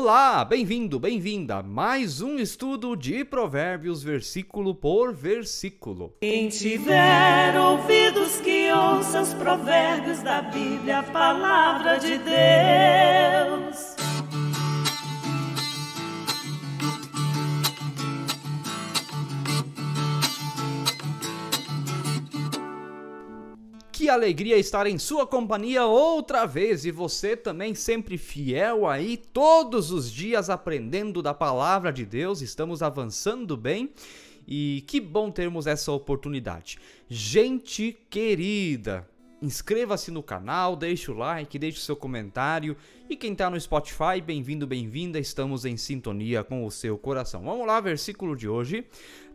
Olá, bem-vindo, bem-vinda. Mais um estudo de Provérbios, versículo por versículo. Quem tiver ouvidos que ouça os provérbios da Bíblia, a palavra de Deus. Que alegria estar em sua companhia outra vez e você também sempre fiel aí, todos os dias aprendendo da palavra de Deus. Estamos avançando bem e que bom termos essa oportunidade. Gente querida, inscreva-se no canal, deixe o like, deixe o seu comentário e quem está no Spotify, bem-vindo, bem-vinda. Estamos em sintonia com o seu coração. Vamos lá, versículo de hoje.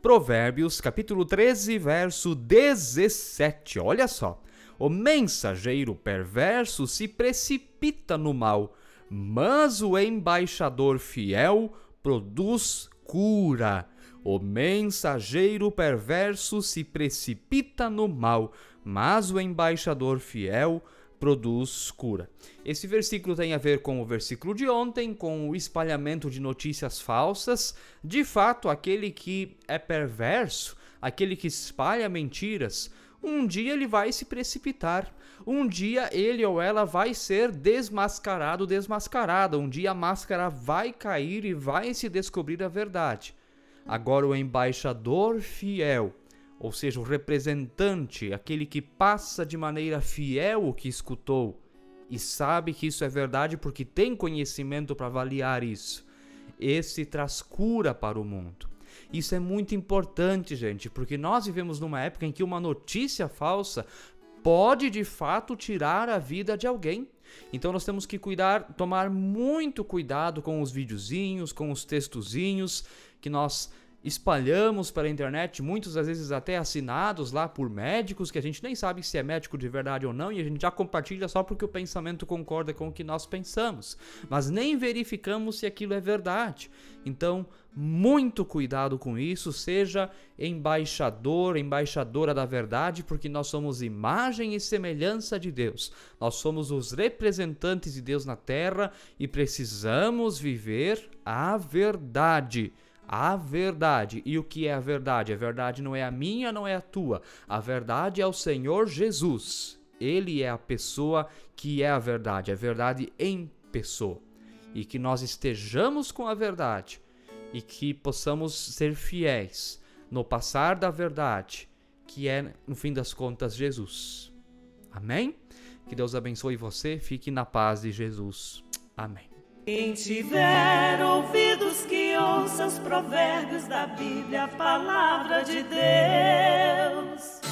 Provérbios, capítulo 13, verso 17. Olha só. O mensageiro perverso se precipita no mal, mas o embaixador fiel produz cura. O mensageiro perverso se precipita no mal, mas o embaixador fiel produz cura. Esse versículo tem a ver com o versículo de ontem, com o espalhamento de notícias falsas. De fato, aquele que é perverso, aquele que espalha mentiras, um dia ele vai se precipitar. Um dia ele ou ela vai ser desmascarado, desmascarada. Um dia a máscara vai cair e vai se descobrir a verdade. Agora o embaixador fiel, ou seja, o representante, aquele que passa de maneira fiel o que escutou e sabe que isso é verdade porque tem conhecimento para avaliar isso, esse traz cura para o mundo. Isso é muito importante, gente, porque nós vivemos numa época em que uma notícia falsa pode de fato tirar a vida de alguém. Então nós temos que cuidar, tomar muito cuidado com os videozinhos, com os textozinhos que nós espalhamos pela internet, muitas vezes até assinados lá por médicos, que a gente nem sabe se é médico de verdade ou não, e a gente já compartilha só porque o pensamento concorda com o que nós pensamos, mas nem verificamos se aquilo é verdade. Então, muito cuidado com isso, seja embaixador, embaixadora da verdade, porque nós somos imagem e semelhança de Deus. Nós somos os representantes de Deus na terra e precisamos viver a verdade a verdade. E o que é a verdade? A verdade não é a minha, não é a tua. A verdade é o Senhor Jesus. Ele é a pessoa que é a verdade, a verdade em pessoa. E que nós estejamos com a verdade e que possamos ser fiéis no passar da verdade, que é, no fim das contas, Jesus. Amém? Que Deus abençoe você, fique na paz de Jesus. Amém. Quem tiver ouvidos que ouça os provérbios da Bíblia, a palavra de Deus.